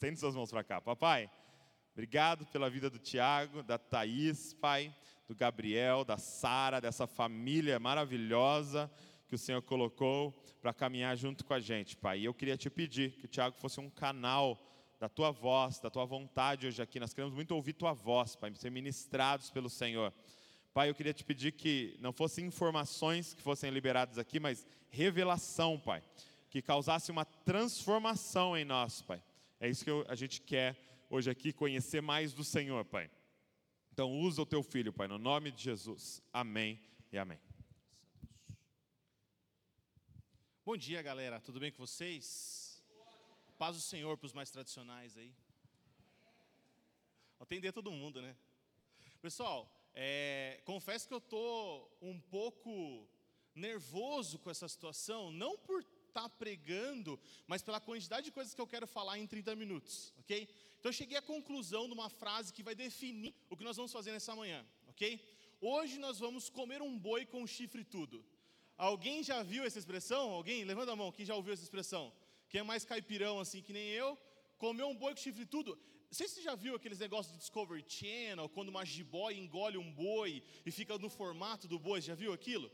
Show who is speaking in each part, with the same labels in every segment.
Speaker 1: Estende suas mãos para cá. Papai, obrigado pela vida do Tiago, da Thaís, Pai, do Gabriel, da Sara, dessa família maravilhosa que o Senhor colocou para caminhar junto com a gente, Pai. E eu queria te pedir que o Tiago fosse um canal da tua voz, da tua vontade hoje aqui. Nós queremos muito ouvir tua voz, Pai, ser ministrados pelo Senhor. Pai, eu queria te pedir que não fossem informações que fossem liberadas aqui, mas revelação, Pai, que causasse uma transformação em nós, Pai. É isso que eu, a gente quer hoje aqui, conhecer mais do Senhor, Pai. Então, usa o teu filho, Pai, no nome de Jesus. Amém e amém.
Speaker 2: Bom dia, galera. Tudo bem com vocês? Paz do Senhor para os mais tradicionais aí. Atender todo mundo, né? Pessoal, é, confesso que eu estou um pouco nervoso com essa situação, não por estar tá pregando, mas pela quantidade de coisas que eu quero falar em 30 minutos, ok? Então eu cheguei à conclusão de uma frase que vai definir o que nós vamos fazer nessa manhã, ok? Hoje nós vamos comer um boi com chifre tudo. Alguém já viu essa expressão? Alguém? Levanta a mão, quem já ouviu essa expressão? Quem é mais caipirão assim que nem eu, comeu um boi com chifre tudo. Não sei se você já viu aqueles negócios de Discovery Channel, quando uma jiboia engole um boi e fica no formato do boi, já viu aquilo?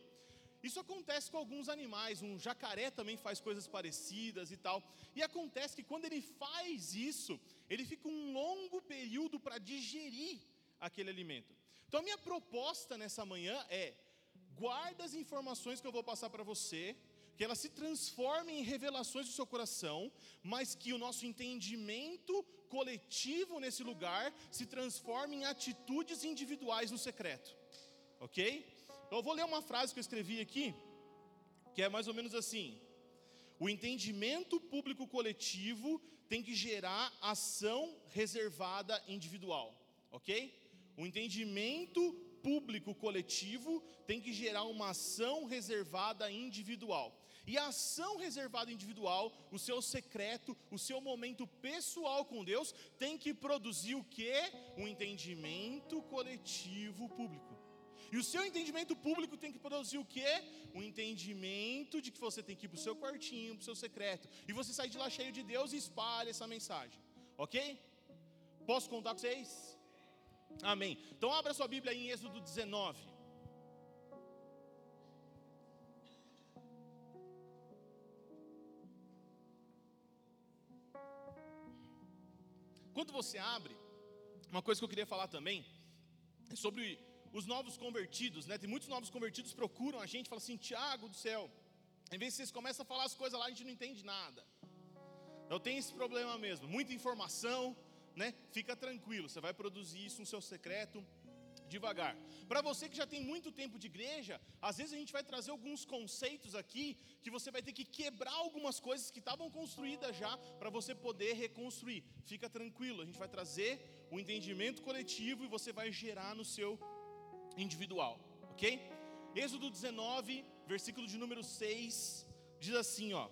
Speaker 2: Isso acontece com alguns animais, um jacaré também faz coisas parecidas e tal. E acontece que quando ele faz isso, ele fica um longo período para digerir aquele alimento. Então a minha proposta nessa manhã é guarda as informações que eu vou passar para você, que elas se transformem em revelações do seu coração, mas que o nosso entendimento coletivo nesse lugar se transforme em atitudes individuais no secreto. Ok? Então eu vou ler uma frase que eu escrevi aqui, que é mais ou menos assim: O entendimento público coletivo tem que gerar ação reservada individual. Ok? O entendimento público coletivo tem que gerar uma ação reservada individual. E a ação reservada individual, o seu secreto, o seu momento pessoal com Deus, tem que produzir o que? Um entendimento coletivo público. E o seu entendimento público tem que produzir o quê? Um entendimento de que você tem que ir para o seu quartinho, para o seu secreto. E você sai de lá cheio de Deus e espalha essa mensagem. Ok? Posso contar com vocês? Amém. Então abra sua Bíblia em Êxodo 19. Quando você abre, uma coisa que eu queria falar também é sobre os novos convertidos, né? Tem muitos novos convertidos procuram a gente, falam assim: Tiago do céu, em vez de vocês começam a falar as coisas lá, a gente não entende nada. Eu tenho esse problema mesmo, muita informação, né? Fica tranquilo, você vai produzir isso no seu secreto devagar. Para você que já tem muito tempo de igreja, às vezes a gente vai trazer alguns conceitos aqui que você vai ter que quebrar algumas coisas que estavam construídas já para você poder reconstruir. Fica tranquilo, a gente vai trazer o entendimento coletivo e você vai gerar no seu individual, ok? Êxodo 19, versículo de número 6, diz assim, ó.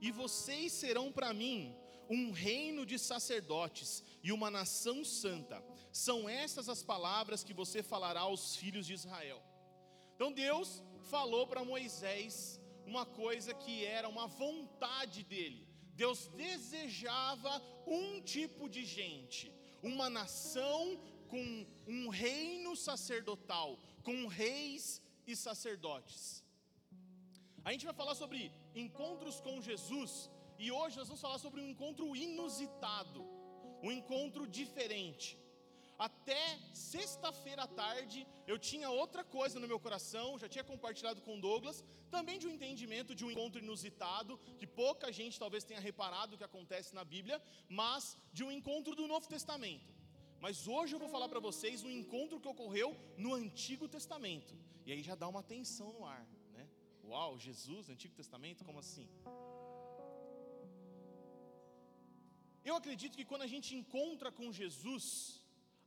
Speaker 2: E vocês serão para mim um reino de sacerdotes e uma nação santa. São estas as palavras que você falará aos filhos de Israel. Então Deus falou para Moisés uma coisa que era uma vontade dele. Deus desejava um tipo de gente, uma nação com um reino sacerdotal, com reis e sacerdotes. A gente vai falar sobre encontros com Jesus e hoje nós vamos falar sobre um encontro inusitado, um encontro diferente. Até sexta-feira à tarde eu tinha outra coisa no meu coração, já tinha compartilhado com Douglas, também de um entendimento de um encontro inusitado, que pouca gente talvez tenha reparado o que acontece na Bíblia, mas de um encontro do Novo Testamento. Mas hoje eu vou falar para vocês um encontro que ocorreu no Antigo Testamento. E aí já dá uma tensão no ar. Uau, Jesus, Antigo Testamento, como assim? Eu acredito que quando a gente encontra com Jesus,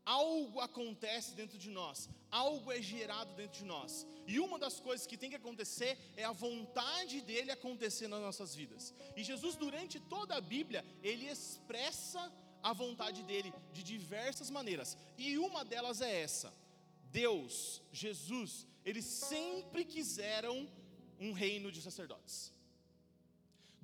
Speaker 2: algo acontece dentro de nós, algo é gerado dentro de nós. E uma das coisas que tem que acontecer é a vontade dele acontecer nas nossas vidas. E Jesus, durante toda a Bíblia, ele expressa a vontade dele de diversas maneiras. E uma delas é essa: Deus, Jesus, eles sempre quiseram um reino de sacerdotes.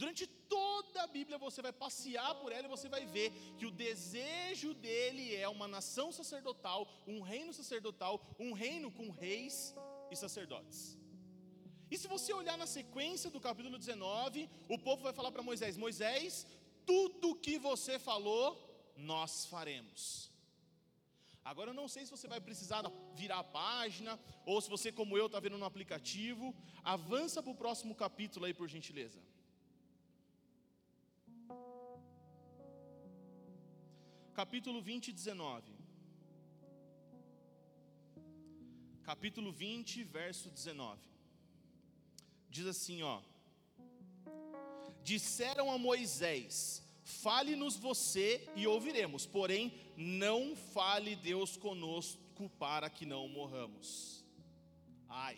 Speaker 2: Durante toda a Bíblia você vai passear por ela e você vai ver que o desejo dele é uma nação sacerdotal, um reino sacerdotal, um reino com reis e sacerdotes. E se você olhar na sequência do capítulo 19, o povo vai falar para Moisés: Moisés, tudo que você falou, nós faremos. Agora eu não sei se você vai precisar virar a página, ou se você, como eu, está vendo no aplicativo. Avança para o próximo capítulo aí, por gentileza. Capítulo 20, 19. Capítulo 20, verso 19. Diz assim, ó: Disseram a Moisés: Fale-nos você e ouviremos, porém não fale Deus conosco para que não morramos. Ai.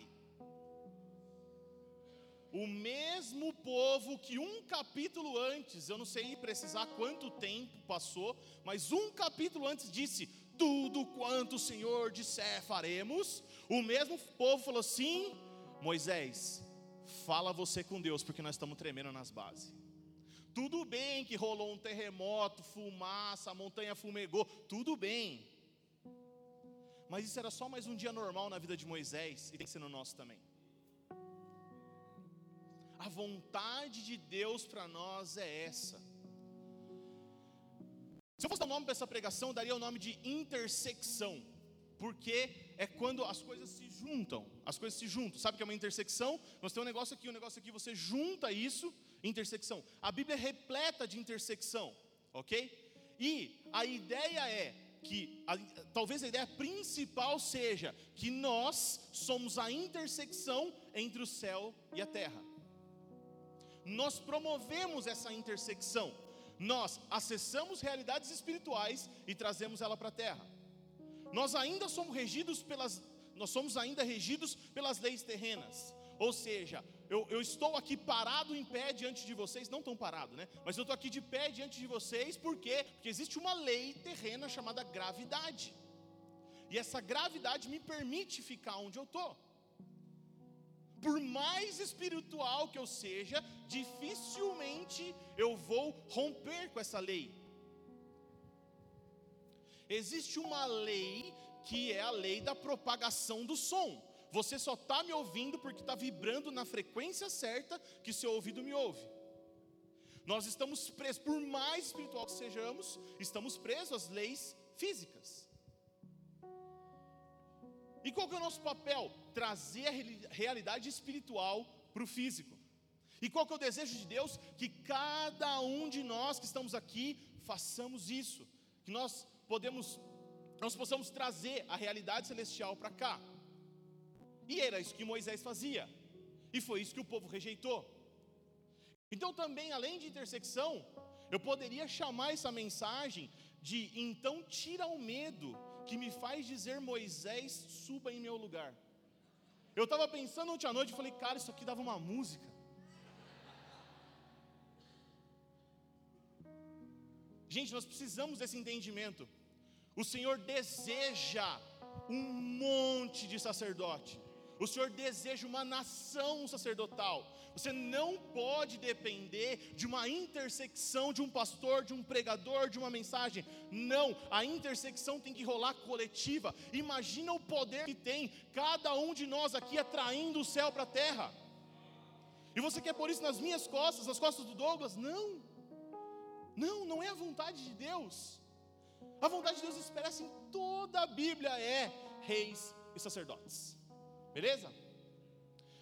Speaker 2: O mesmo povo que um capítulo antes, eu não sei precisar quanto tempo passou, mas um capítulo antes disse: Tudo quanto o Senhor disser faremos. O mesmo povo falou assim: Moisés, fala você com Deus, porque nós estamos tremendo nas bases. Tudo bem que rolou um terremoto, fumaça, a montanha fumegou, tudo bem. Mas isso era só mais um dia normal na vida de Moisés e tem que ser no nosso também. A vontade de Deus para nós é essa. Se eu fosse dar nome para essa pregação, eu daria o nome de intersecção, porque é quando as coisas se juntam, as coisas se juntam. Sabe o que é uma intersecção? Nós temos um negócio aqui, um negócio aqui, você junta isso, intersecção. A Bíblia é repleta de intersecção, ok? E a ideia é que, a, talvez a ideia principal seja que nós somos a intersecção entre o céu e a terra nós promovemos essa intersecção. Nós acessamos realidades espirituais e trazemos ela para a terra. Nós ainda somos regidos pelas nós somos ainda regidos pelas leis terrenas. Ou seja, eu, eu, estou aqui parado em pé diante de vocês, não tão parado, né? Mas eu estou aqui de pé diante de vocês, por quê? Porque existe uma lei terrena chamada gravidade. E essa gravidade me permite ficar onde eu estou por mais espiritual que eu seja, dificilmente eu vou romper com essa lei. Existe uma lei que é a lei da propagação do som. Você só está me ouvindo porque está vibrando na frequência certa que seu ouvido me ouve. Nós estamos presos, por mais espiritual que sejamos, estamos presos às leis físicas. E qual que é o nosso papel? Trazer a realidade espiritual para o físico. E qual que é o desejo de Deus? Que cada um de nós que estamos aqui façamos isso. Que nós podemos, nós possamos trazer a realidade celestial para cá. E era isso que Moisés fazia. E foi isso que o povo rejeitou. Então também, além de intersecção, eu poderia chamar essa mensagem de então tira o medo que me faz dizer Moisés, suba em meu lugar. Eu estava pensando ontem à noite e falei, cara, isso aqui dava uma música. Gente, nós precisamos desse entendimento. O Senhor deseja um monte de sacerdote. O Senhor deseja uma nação sacerdotal. Você não pode depender de uma intersecção de um pastor, de um pregador, de uma mensagem. Não, a intersecção tem que rolar coletiva. Imagina o poder que tem cada um de nós aqui atraindo o céu para a terra. E você quer pôr isso nas minhas costas, nas costas do Douglas? Não. Não, não é a vontade de Deus. A vontade de Deus expressa em toda a Bíblia é reis e sacerdotes. Beleza?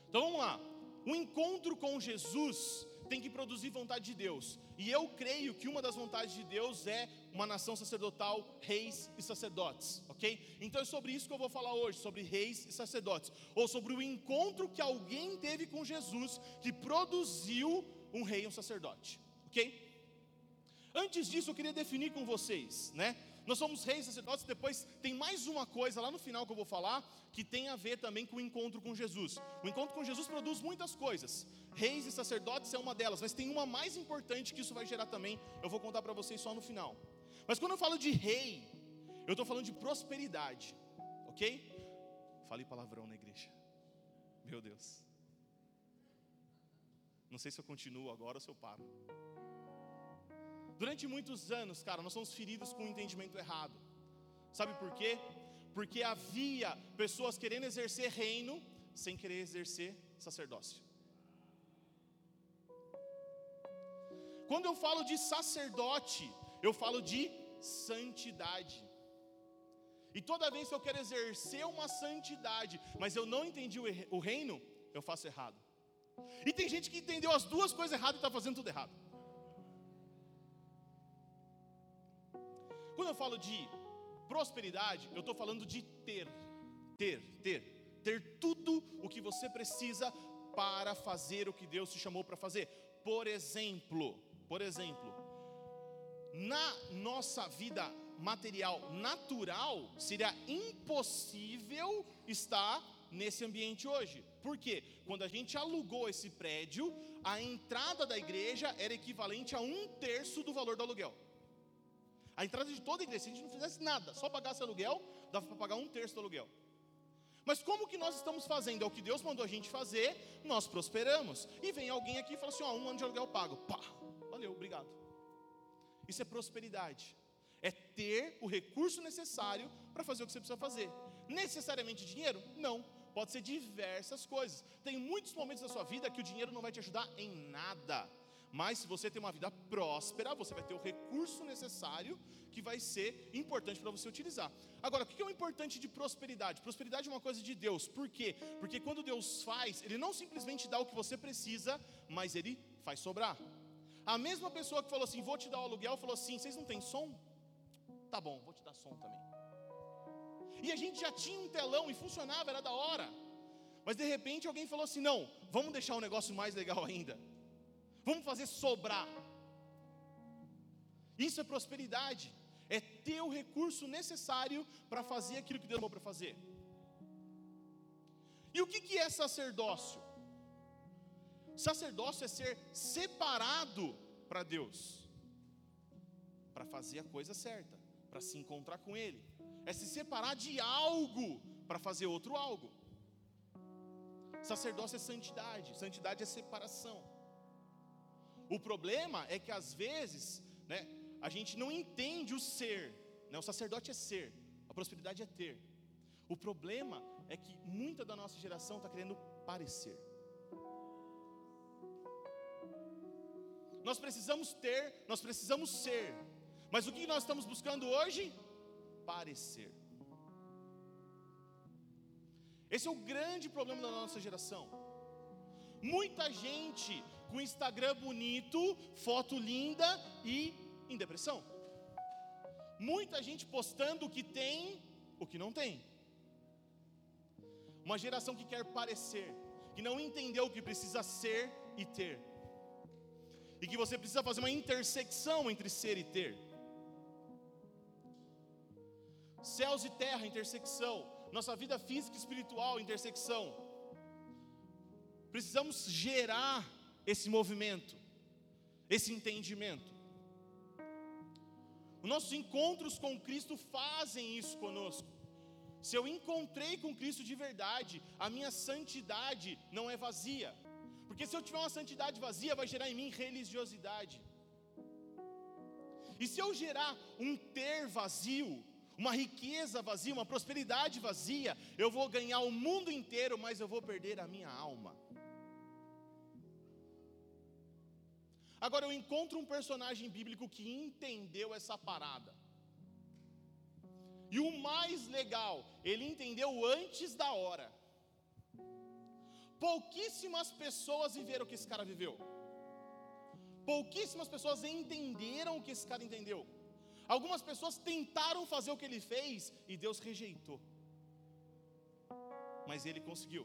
Speaker 2: Então vamos lá. O encontro com Jesus tem que produzir vontade de Deus. E eu creio que uma das vontades de Deus é uma nação sacerdotal, reis e sacerdotes, ok? Então é sobre isso que eu vou falar hoje, sobre reis e sacerdotes, ou sobre o encontro que alguém teve com Jesus que produziu um rei e um sacerdote, ok? Antes disso, eu queria definir com vocês, né? Nós somos reis e sacerdotes, depois tem mais uma coisa lá no final que eu vou falar, que tem a ver também com o encontro com Jesus. O encontro com Jesus produz muitas coisas. Reis e sacerdotes é uma delas, mas tem uma mais importante que isso vai gerar também. Eu vou contar para vocês só no final. Mas quando eu falo de rei, eu estou falando de prosperidade, ok? Falei palavrão na igreja. Meu Deus. Não sei se eu continuo agora ou se eu paro. Durante muitos anos, cara, nós somos feridos com o um entendimento errado. Sabe por quê? Porque havia pessoas querendo exercer reino sem querer exercer sacerdócio. Quando eu falo de sacerdote, eu falo de santidade. E toda vez que eu quero exercer uma santidade, mas eu não entendi o reino, eu faço errado. E tem gente que entendeu as duas coisas erradas e está fazendo tudo errado. Quando eu falo de prosperidade, eu estou falando de ter, ter, ter, ter tudo o que você precisa para fazer o que Deus te chamou para fazer. Por exemplo, por exemplo, na nossa vida material natural, seria impossível estar nesse ambiente hoje. Por quê? Quando a gente alugou esse prédio, a entrada da igreja era equivalente a um terço do valor do aluguel. A entrada de toda a igreja, se a gente não fizesse nada, só pagasse aluguel, dava para pagar um terço do aluguel. Mas como que nós estamos fazendo? É o que Deus mandou a gente fazer, nós prosperamos. E vem alguém aqui e fala assim: ó, um ano de aluguel pago. Pá, valeu, obrigado. Isso é prosperidade. É ter o recurso necessário para fazer o que você precisa fazer. Necessariamente dinheiro? Não pode ser diversas coisas. Tem muitos momentos da sua vida que o dinheiro não vai te ajudar em nada. Mas se você tem uma vida próspera, você vai ter o recurso necessário que vai ser importante para você utilizar. Agora, o que é o importante de prosperidade? Prosperidade é uma coisa de Deus. Por quê? Porque quando Deus faz, Ele não simplesmente dá o que você precisa, mas Ele faz sobrar. A mesma pessoa que falou assim, vou te dar o aluguel, falou assim, vocês não têm som? Tá bom, vou te dar som também. E a gente já tinha um telão e funcionava, era da hora. Mas de repente alguém falou assim: não, vamos deixar o negócio mais legal ainda. Vamos fazer sobrar. Isso é prosperidade. É ter o recurso necessário para fazer aquilo que Deus chamou para fazer. E o que, que é sacerdócio? Sacerdócio é ser separado para Deus, para fazer a coisa certa, para se encontrar com Ele é se separar de algo para fazer outro algo. Sacerdócio é santidade, santidade é separação. O problema é que às vezes, né, a gente não entende o ser. Né? O sacerdote é ser, a prosperidade é ter. O problema é que muita da nossa geração está querendo parecer. Nós precisamos ter, nós precisamos ser. Mas o que nós estamos buscando hoje? parecer. Esse é o grande problema da nossa geração. Muita gente com Instagram bonito, foto linda e em depressão. Muita gente postando o que tem, o que não tem. Uma geração que quer parecer, que não entendeu o que precisa ser e ter. E que você precisa fazer uma intersecção entre ser e ter. Céus e terra, intersecção. Nossa vida física e espiritual, intersecção. Precisamos gerar esse movimento, esse entendimento. Os nossos encontros com Cristo fazem isso conosco. Se eu encontrei com Cristo de verdade, a minha santidade não é vazia. Porque se eu tiver uma santidade vazia, vai gerar em mim religiosidade. E se eu gerar um ter vazio, uma riqueza vazia, uma prosperidade vazia. Eu vou ganhar o mundo inteiro, mas eu vou perder a minha alma. Agora eu encontro um personagem bíblico que entendeu essa parada. E o mais legal, ele entendeu antes da hora. Pouquíssimas pessoas viveram o que esse cara viveu. Pouquíssimas pessoas entenderam o que esse cara entendeu. Algumas pessoas tentaram fazer o que ele fez e Deus rejeitou. Mas ele conseguiu.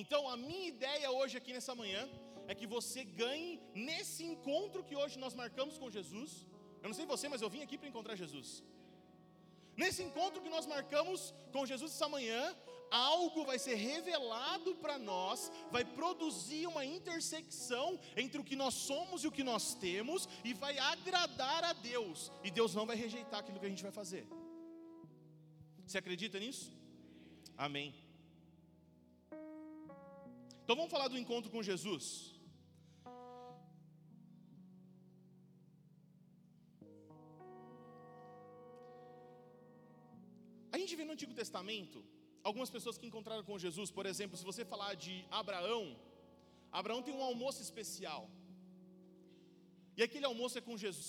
Speaker 2: Então, a minha ideia hoje aqui nessa manhã é que você ganhe nesse encontro que hoje nós marcamos com Jesus. Eu não sei você, mas eu vim aqui para encontrar Jesus. Nesse encontro que nós marcamos com Jesus essa manhã, algo vai ser revelado para nós, vai produzir uma intersecção entre o que nós somos e o que nós temos, e vai agradar a Deus, e Deus não vai rejeitar aquilo que a gente vai fazer. Você acredita nisso? Amém. Então vamos falar do encontro com Jesus. Gente vê no Antigo Testamento algumas pessoas que encontraram com Jesus, por exemplo, se você falar de Abraão, Abraão tem um almoço especial. E aquele almoço é com Jesus.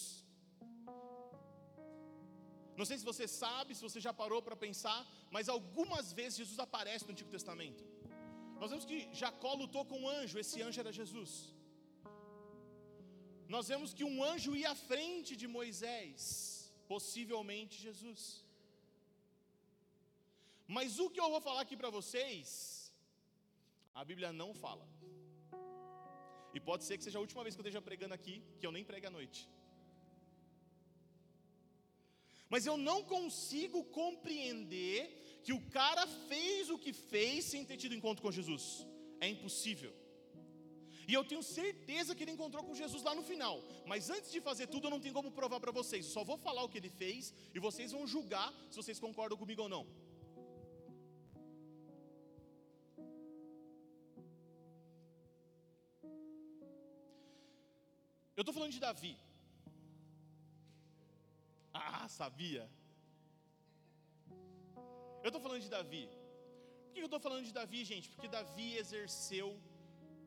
Speaker 2: Não sei se você sabe, se você já parou para pensar, mas algumas vezes Jesus aparece no Antigo Testamento. Nós vemos que Jacó lutou com um anjo, esse anjo era Jesus. Nós vemos que um anjo ia à frente de Moisés, possivelmente Jesus. Mas o que eu vou falar aqui para vocês, a Bíblia não fala. E pode ser que seja a última vez que eu esteja pregando aqui, que eu nem pregue à noite. Mas eu não consigo compreender que o cara fez o que fez sem ter tido encontro com Jesus. É impossível. E eu tenho certeza que ele encontrou com Jesus lá no final. Mas antes de fazer tudo, eu não tenho como provar para vocês. Só vou falar o que ele fez e vocês vão julgar se vocês concordam comigo ou não. Eu estou falando de Davi. Ah, sabia. Eu estou falando de Davi. Por que eu estou falando de Davi, gente? Porque Davi exerceu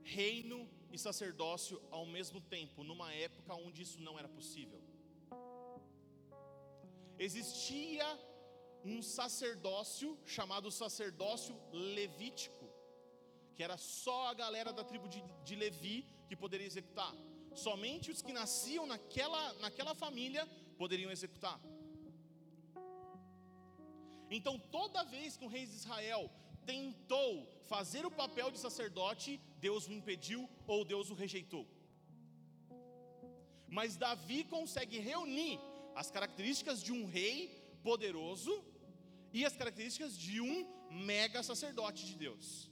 Speaker 2: reino e sacerdócio ao mesmo tempo, numa época onde isso não era possível. Existia um sacerdócio chamado sacerdócio levítico, que era só a galera da tribo de, de Levi que poderia executar. Somente os que nasciam naquela, naquela família poderiam executar. Então, toda vez que um rei de Israel tentou fazer o papel de sacerdote, Deus o impediu ou Deus o rejeitou. Mas Davi consegue reunir as características de um rei poderoso e as características de um mega sacerdote de Deus.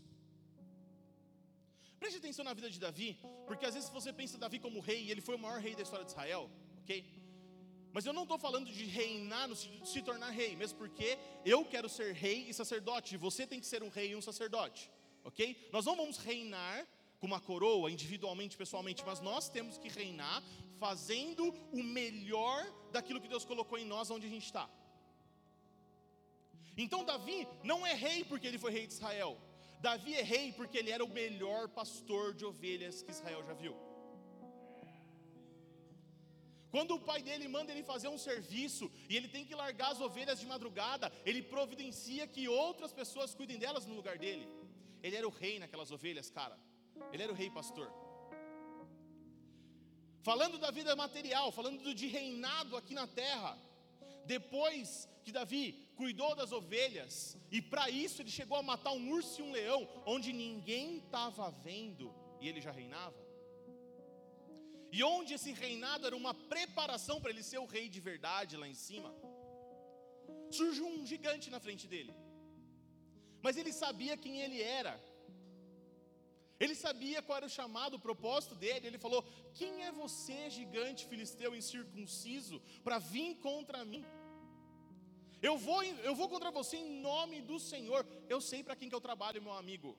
Speaker 2: Preste atenção na vida de Davi, porque às vezes você pensa Davi como rei, e ele foi o maior rei da história de Israel, ok? Mas eu não estou falando de reinar, no de se tornar rei, mesmo porque eu quero ser rei e sacerdote, e você tem que ser um rei e um sacerdote, ok? Nós não vamos reinar com uma coroa, individualmente, pessoalmente, mas nós temos que reinar fazendo o melhor daquilo que Deus colocou em nós, onde a gente está. Então, Davi não é rei porque ele foi rei de Israel, Davi é rei porque ele era o melhor pastor de ovelhas que Israel já viu. Quando o pai dele manda ele fazer um serviço e ele tem que largar as ovelhas de madrugada, ele providencia que outras pessoas cuidem delas no lugar dele. Ele era o rei naquelas ovelhas, cara. Ele era o rei pastor. Falando da vida material, falando de reinado aqui na terra, depois que Davi cuidou das ovelhas, e para isso ele chegou a matar um urso e um leão, onde ninguém estava vendo, e ele já reinava. E onde esse reinado era uma preparação para ele ser o rei de verdade lá em cima, surge um gigante na frente dele, mas ele sabia quem ele era, ele sabia qual era o chamado, o propósito dele. Ele falou: Quem é você, gigante filisteu incircunciso, para vir contra mim? Eu vou, eu vou contra você em nome do Senhor. Eu sei para quem que eu trabalho, meu amigo.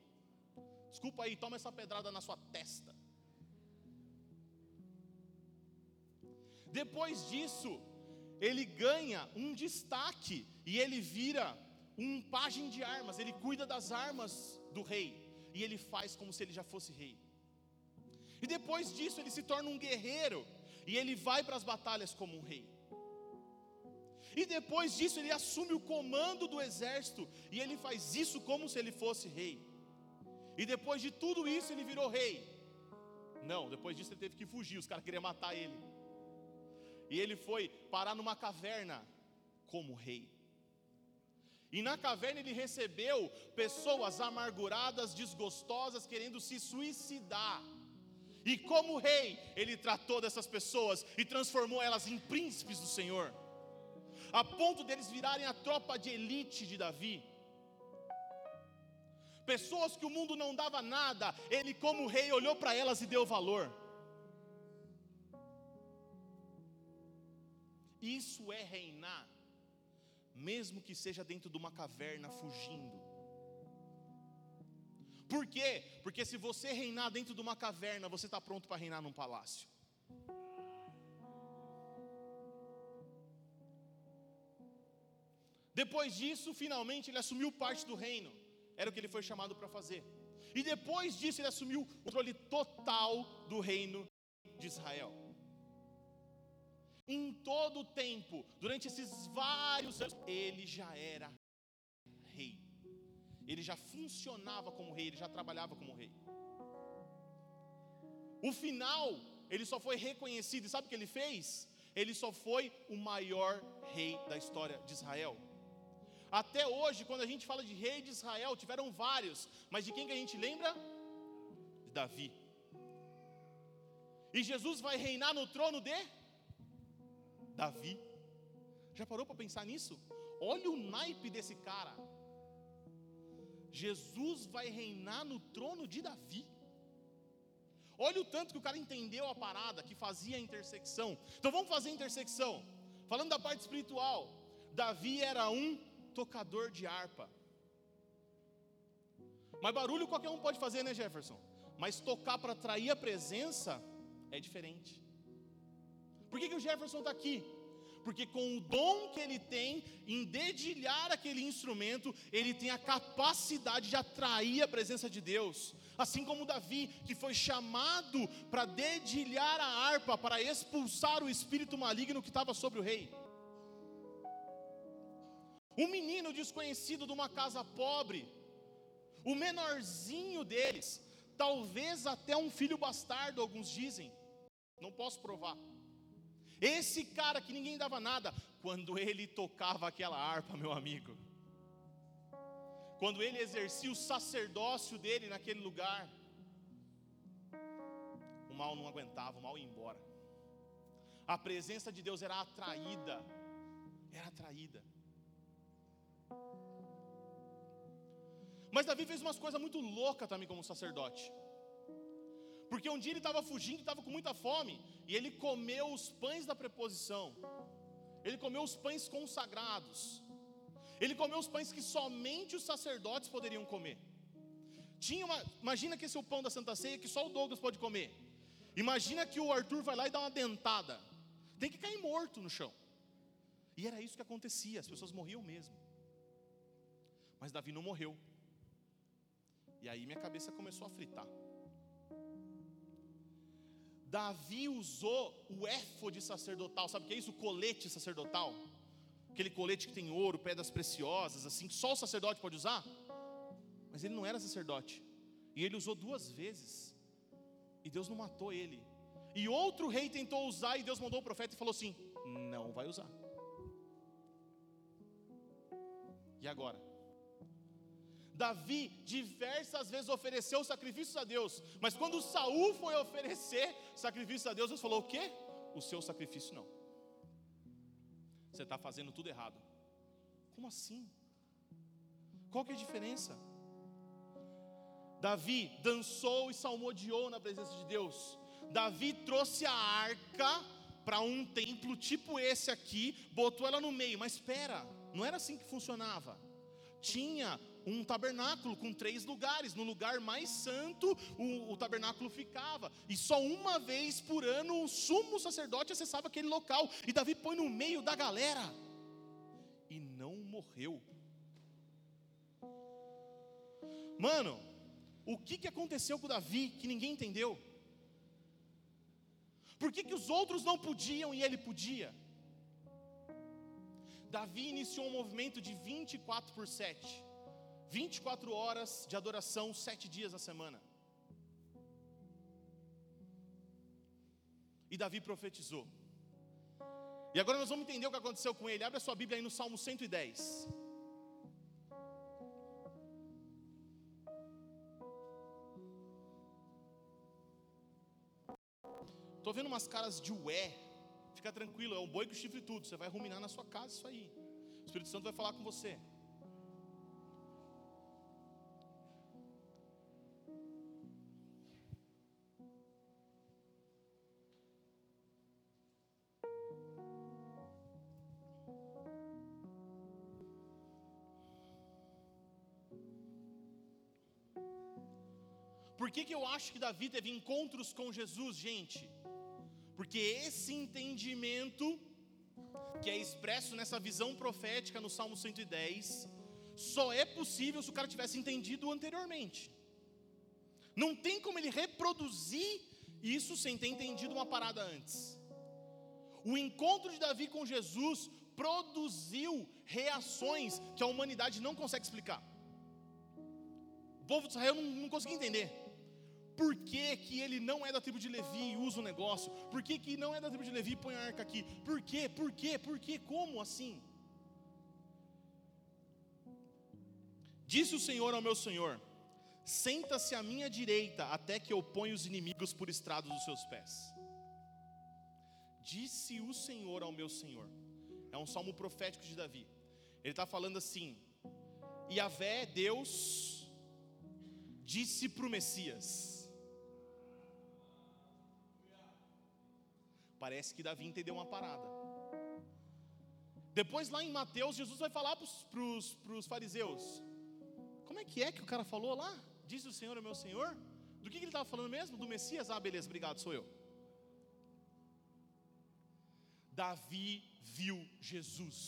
Speaker 2: Desculpa aí, toma essa pedrada na sua testa. Depois disso, ele ganha um destaque e ele vira um pajem de armas, ele cuida das armas do rei e ele faz como se ele já fosse rei. E depois disso, ele se torna um guerreiro e ele vai para as batalhas como um rei. E depois disso, ele assume o comando do exército e ele faz isso como se ele fosse rei. E depois de tudo isso, ele virou rei. Não, depois disso ele teve que fugir, os caras queriam matar ele e ele foi parar numa caverna como rei. E na caverna ele recebeu pessoas amarguradas, desgostosas, querendo se suicidar. E como rei, ele tratou dessas pessoas e transformou elas em príncipes do Senhor, a ponto deles virarem a tropa de elite de Davi. Pessoas que o mundo não dava nada, ele, como rei, olhou para elas e deu valor. Isso é reinar, mesmo que seja dentro de uma caverna fugindo. Por quê? Porque se você reinar dentro de uma caverna, você está pronto para reinar num palácio. Depois disso, finalmente, ele assumiu parte do reino. Era o que ele foi chamado para fazer. E depois disso, ele assumiu o controle total do reino de Israel. Em todo o tempo, durante esses vários anos, ele já era rei. Ele já funcionava como rei, ele já trabalhava como rei. O final, ele só foi reconhecido, e sabe o que ele fez? Ele só foi o maior rei da história de Israel. Até hoje, quando a gente fala de rei de Israel, tiveram vários, mas de quem que a gente lembra? De Davi. E Jesus vai reinar no trono de Davi. Já parou para pensar nisso? Olha o naipe desse cara. Jesus vai reinar no trono de Davi. Olha o tanto que o cara entendeu a parada, que fazia a intersecção. Então vamos fazer a intersecção. Falando da parte espiritual, Davi era um tocador de harpa. Mas barulho qualquer um pode fazer, né, Jefferson? Mas tocar para atrair a presença é diferente. Por que, que o Jefferson está aqui? Porque com o dom que ele tem em dedilhar aquele instrumento, ele tem a capacidade de atrair a presença de Deus. Assim como Davi, que foi chamado para dedilhar a harpa, para expulsar o espírito maligno que estava sobre o rei. Um menino desconhecido de uma casa pobre, o menorzinho deles, talvez até um filho bastardo, alguns dizem, não posso provar. Esse cara que ninguém dava nada, quando ele tocava aquela harpa, meu amigo, quando ele exercia o sacerdócio dele naquele lugar, o mal não aguentava, o mal ia embora. A presença de Deus era atraída, era atraída. Mas Davi fez umas coisas muito loucas também como sacerdote. Porque um dia ele estava fugindo, estava com muita fome, e ele comeu os pães da preposição. Ele comeu os pães consagrados. Ele comeu os pães que somente os sacerdotes poderiam comer. Tinha uma, imagina que esse é o pão da Santa Ceia que só o Douglas pode comer. Imagina que o Arthur vai lá e dá uma dentada. Tem que cair morto no chão. E era isso que acontecia, as pessoas morriam mesmo. Mas Davi não morreu. E aí minha cabeça começou a fritar. Davi usou o éfode sacerdotal, sabe o que é isso? O colete sacerdotal. Aquele colete que tem ouro, pedras preciosas, assim, que só o sacerdote pode usar. Mas ele não era sacerdote. E ele usou duas vezes. E Deus não matou ele. E outro rei tentou usar, e Deus mandou o profeta e falou assim: Não vai usar. E agora? Davi diversas vezes ofereceu sacrifícios a Deus, mas quando Saul foi oferecer sacrifício a Deus, Deus falou: O quê? O seu sacrifício não. Você está fazendo tudo errado. Como assim? Qual que é a diferença? Davi dançou e salmodiou na presença de Deus. Davi trouxe a arca para um templo tipo esse aqui, botou ela no meio, mas espera, não era assim que funcionava. Tinha um tabernáculo com três lugares. No lugar mais santo, o, o, tabernáculo ficava. E só uma vez por ano o sumo sacerdote acessava aquele local. E Davi põe no meio da galera. E não morreu. Mano, o que, que aconteceu com Davi que ninguém entendeu? Por que, que os outros não podiam e ele podia? Davi iniciou um movimento de 24 por 7. 24 horas de adoração, sete dias na semana. E Davi profetizou. E agora nós vamos entender o que aconteceu com ele. Abre a sua Bíblia aí no Salmo 110. Estou vendo umas caras de ué. Fica tranquilo, é um boi com chifre tudo. Você vai ruminar na sua casa isso aí. O Espírito Santo vai falar com você. Eu acho que Davi teve encontros com Jesus, gente? Porque esse entendimento, que é expresso nessa visão profética no Salmo 110, só é possível se o cara tivesse entendido anteriormente. Não tem como ele reproduzir isso sem ter entendido uma parada antes. O encontro de Davi com Jesus produziu reações que a humanidade não consegue explicar. O povo de Israel não, não conseguia entender. Por que, que, ele não é da tribo de Levi e usa o negócio? Por que, que não é da tribo de Levi e põe a arca aqui? Por quê? Por quê? Por quê? Como assim? Disse o Senhor ao meu Senhor: Senta-se à minha direita, até que eu ponha os inimigos por estrados dos seus pés. Disse o Senhor ao meu Senhor. É um salmo profético de Davi. Ele está falando assim: Yahvé, Deus, disse para o Messias. Parece que Davi entendeu uma parada. Depois, lá em Mateus, Jesus vai falar para os fariseus: Como é que é que o cara falou lá? Diz o Senhor, é meu Senhor. Do que, que ele estava falando mesmo? Do Messias? Ah, beleza, obrigado, sou eu. Davi viu Jesus.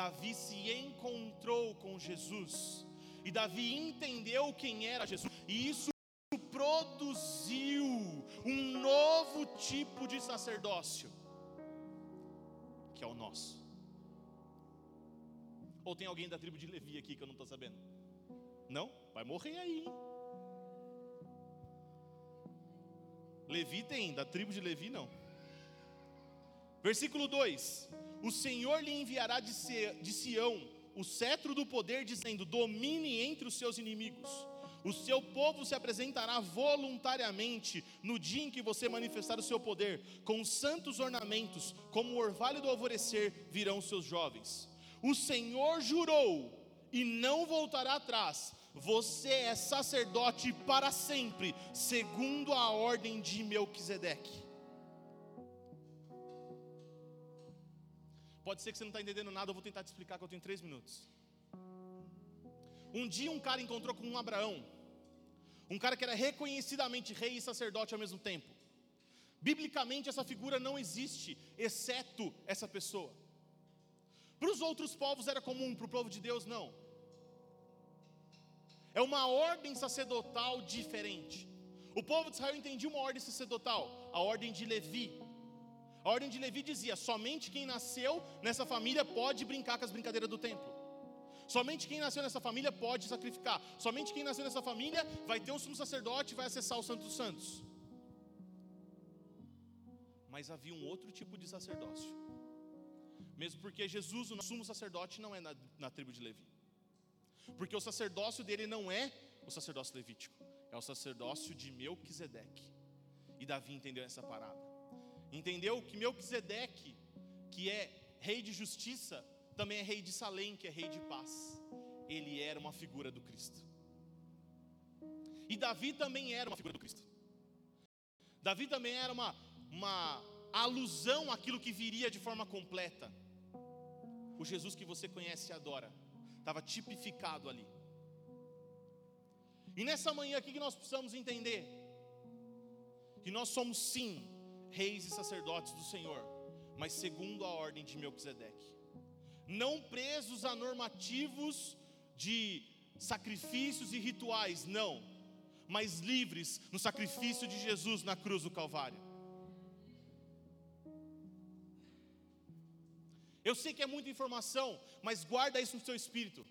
Speaker 2: Davi se encontrou com Jesus. E Davi entendeu quem era Jesus. E isso produziu tipo de sacerdócio, que é o nosso. Ou tem alguém da tribo de Levi aqui que eu não estou sabendo? Não? Vai morrer aí. Levi tem, da tribo de Levi não. Versículo 2: O Senhor lhe enviará de Sião o cetro do poder, dizendo: domine entre os seus inimigos. O seu povo se apresentará voluntariamente no dia em que você manifestar o seu poder, com santos ornamentos, como o orvalho do alvorecer virão os seus jovens. O Senhor jurou e não voltará atrás. Você é sacerdote para sempre, segundo a ordem de Melquisedeque. Pode ser que você não está entendendo nada, eu vou tentar te explicar que eu tenho três minutos. Um dia um cara encontrou com um Abraão, um cara que era reconhecidamente rei e sacerdote ao mesmo tempo. Biblicamente essa figura não existe, exceto essa pessoa. Para os outros povos era comum, para o povo de Deus não. É uma ordem sacerdotal diferente. O povo de Israel entendia uma ordem sacerdotal, a ordem de Levi. A ordem de Levi dizia: somente quem nasceu nessa família pode brincar com as brincadeiras do templo. Somente quem nasceu nessa família pode sacrificar. Somente quem nasceu nessa família vai ter um sumo sacerdote e vai acessar o Santo dos Santos. Mas havia um outro tipo de sacerdócio. Mesmo porque Jesus, o sumo sacerdote, não é na, na tribo de Levi. Porque o sacerdócio dele não é o sacerdócio levítico, é o sacerdócio de Melquisedeque. E Davi entendeu essa parada. Entendeu que Melquisedeque, que é rei de justiça, também é rei de Salém, que é rei de paz. Ele era uma figura do Cristo. E Davi também era uma figura do Cristo. Davi também era uma, uma alusão àquilo que viria de forma completa. O Jesus que você conhece e adora, estava tipificado ali. E nessa manhã aqui que nós precisamos entender que nós somos sim reis e sacerdotes do Senhor, mas segundo a ordem de Melquisedeque não presos a normativos de sacrifícios e rituais, não, mas livres no sacrifício de Jesus na cruz do Calvário. Eu sei que é muita informação, mas guarda isso no seu espírito.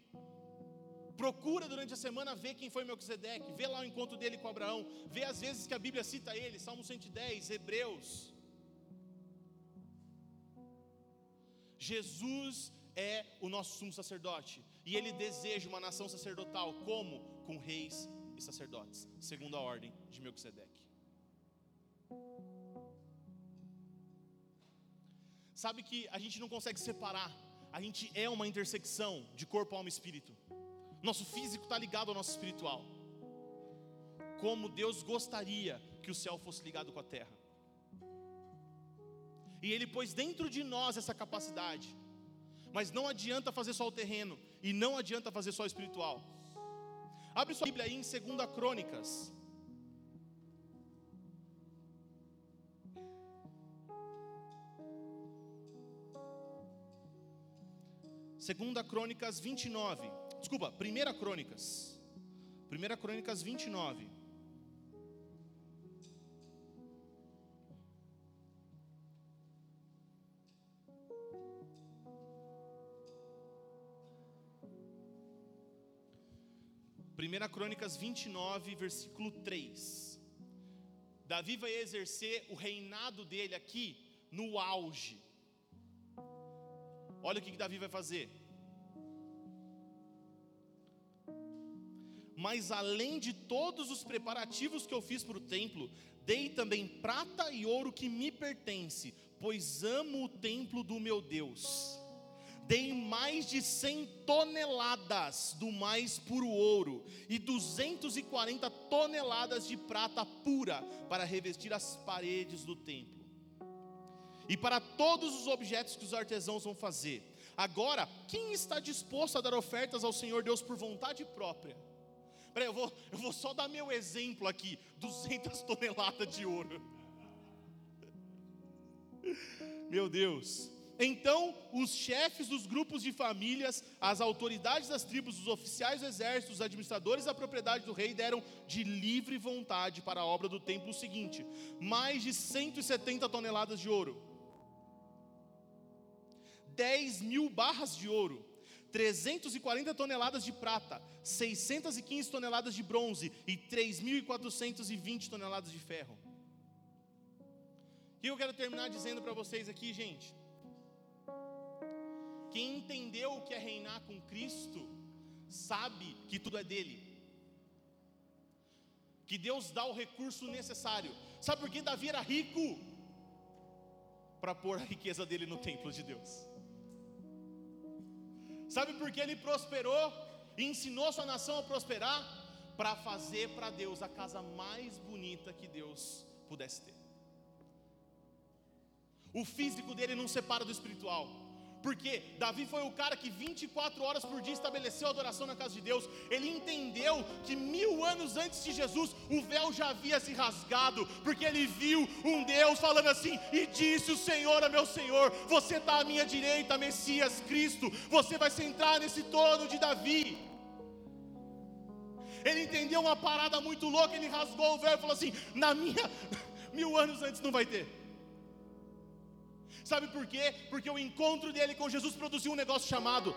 Speaker 2: Procura durante a semana ver quem foi Melquisedeque, vê lá o encontro dele com Abraão, vê as vezes que a Bíblia cita ele, Salmo 110, Hebreus. Jesus é o nosso sumo sacerdote e ele deseja uma nação sacerdotal como com reis e sacerdotes, segundo a ordem de Melquisedeque. Sabe que a gente não consegue separar, a gente é uma intersecção de corpo, alma e espírito. Nosso físico está ligado ao nosso espiritual. Como Deus gostaria que o céu fosse ligado com a terra. E Ele pôs dentro de nós essa capacidade mas não adianta fazer só o terreno e não adianta fazer só o espiritual. Abre sua Bíblia aí em 2 Crônicas. Segunda Crônicas 29. Desculpa, Primeira Crônicas. Primeira Crônicas 29. Primeira Crônicas 29, versículo 3. Davi vai exercer o reinado dele aqui no auge. Olha o que, que Davi vai fazer. Mas além de todos os preparativos que eu fiz para o templo, dei também prata e ouro que me pertence, pois amo o templo do meu Deus. Dei mais de 100 toneladas do mais puro ouro e 240 toneladas de prata pura para revestir as paredes do templo e para todos os objetos que os artesãos vão fazer. Agora, quem está disposto a dar ofertas ao Senhor Deus por vontade própria? Peraí, eu vou, eu vou só dar meu exemplo aqui: 200 toneladas de ouro. Meu Deus. Então, os chefes dos grupos de famílias, as autoridades das tribos, os oficiais do exército, os administradores da propriedade do rei deram de livre vontade para a obra do templo o seguinte: mais de 170 toneladas de ouro 10 mil barras de ouro, 340 toneladas de prata, 615 toneladas de bronze e 3.420 toneladas de ferro. Que eu quero terminar dizendo para vocês aqui, gente? Quem entendeu o que é reinar com Cristo, sabe que tudo é dele. Que Deus dá o recurso necessário. Sabe por que Davi era rico? Para pôr a riqueza dele no templo de Deus. Sabe por que ele prosperou e ensinou sua nação a prosperar? Para fazer para Deus a casa mais bonita que Deus pudesse ter. O físico dele não separa do espiritual. Porque Davi foi o cara que 24 horas por dia estabeleceu a adoração na casa de Deus. Ele entendeu que mil anos antes de Jesus o véu já havia se rasgado, porque ele viu um Deus falando assim: E disse o Senhor a meu Senhor: Você está à minha direita, Messias Cristo, você vai sentar nesse trono de Davi. Ele entendeu uma parada muito louca, ele rasgou o véu e falou assim: Na minha, mil anos antes não vai ter. Sabe por quê? Porque o encontro dele com Jesus produziu um negócio chamado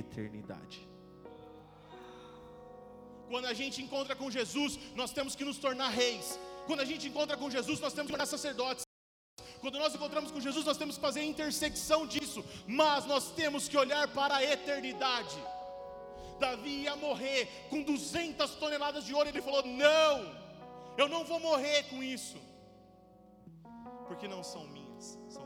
Speaker 2: eternidade. Quando a gente encontra com Jesus, nós temos que nos tornar reis. Quando a gente encontra com Jesus, nós temos que tornar sacerdotes. Quando nós encontramos com Jesus, nós temos que fazer a intersecção disso, mas nós temos que olhar para a eternidade. Davi ia morrer com 200 toneladas de ouro, ele falou: Não, eu não vou morrer com isso, porque não são minhas, são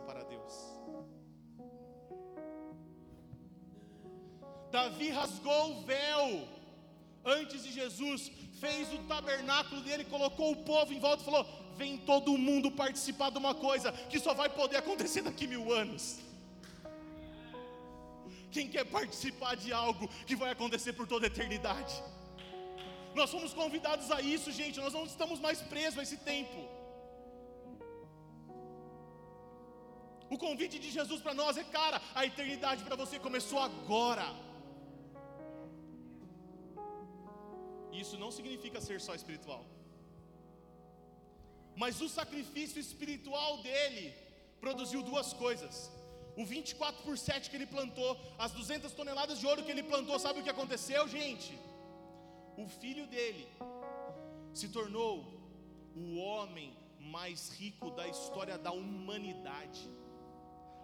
Speaker 2: Davi rasgou o véu antes de Jesus, fez o tabernáculo dele, colocou o povo em volta e falou: Vem todo mundo participar de uma coisa que só vai poder acontecer daqui mil anos. Quem quer participar de algo que vai acontecer por toda a eternidade? Nós fomos convidados a isso, gente. Nós não estamos mais presos a esse tempo. O convite de Jesus para nós é, cara, a eternidade para você começou agora. Isso não significa ser só espiritual. Mas o sacrifício espiritual dele produziu duas coisas. O 24 por 7 que ele plantou, as 200 toneladas de ouro que ele plantou, sabe o que aconteceu, gente? O filho dele se tornou o homem mais rico da história da humanidade,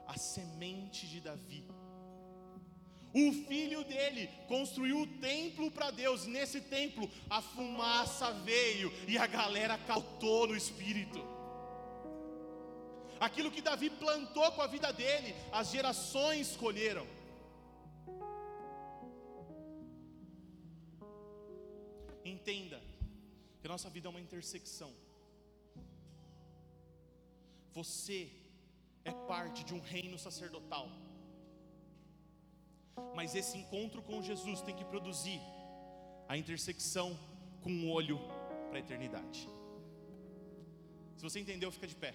Speaker 2: a semente de Davi. O filho dele construiu o templo para Deus. Nesse templo, a fumaça veio e a galera cautou no espírito. Aquilo que Davi plantou com a vida dele, as gerações colheram. Entenda que a nossa vida é uma intersecção. Você é parte de um reino sacerdotal. Mas esse encontro com Jesus tem que produzir a intersecção com um olho para a eternidade. Se você entendeu, fica de pé.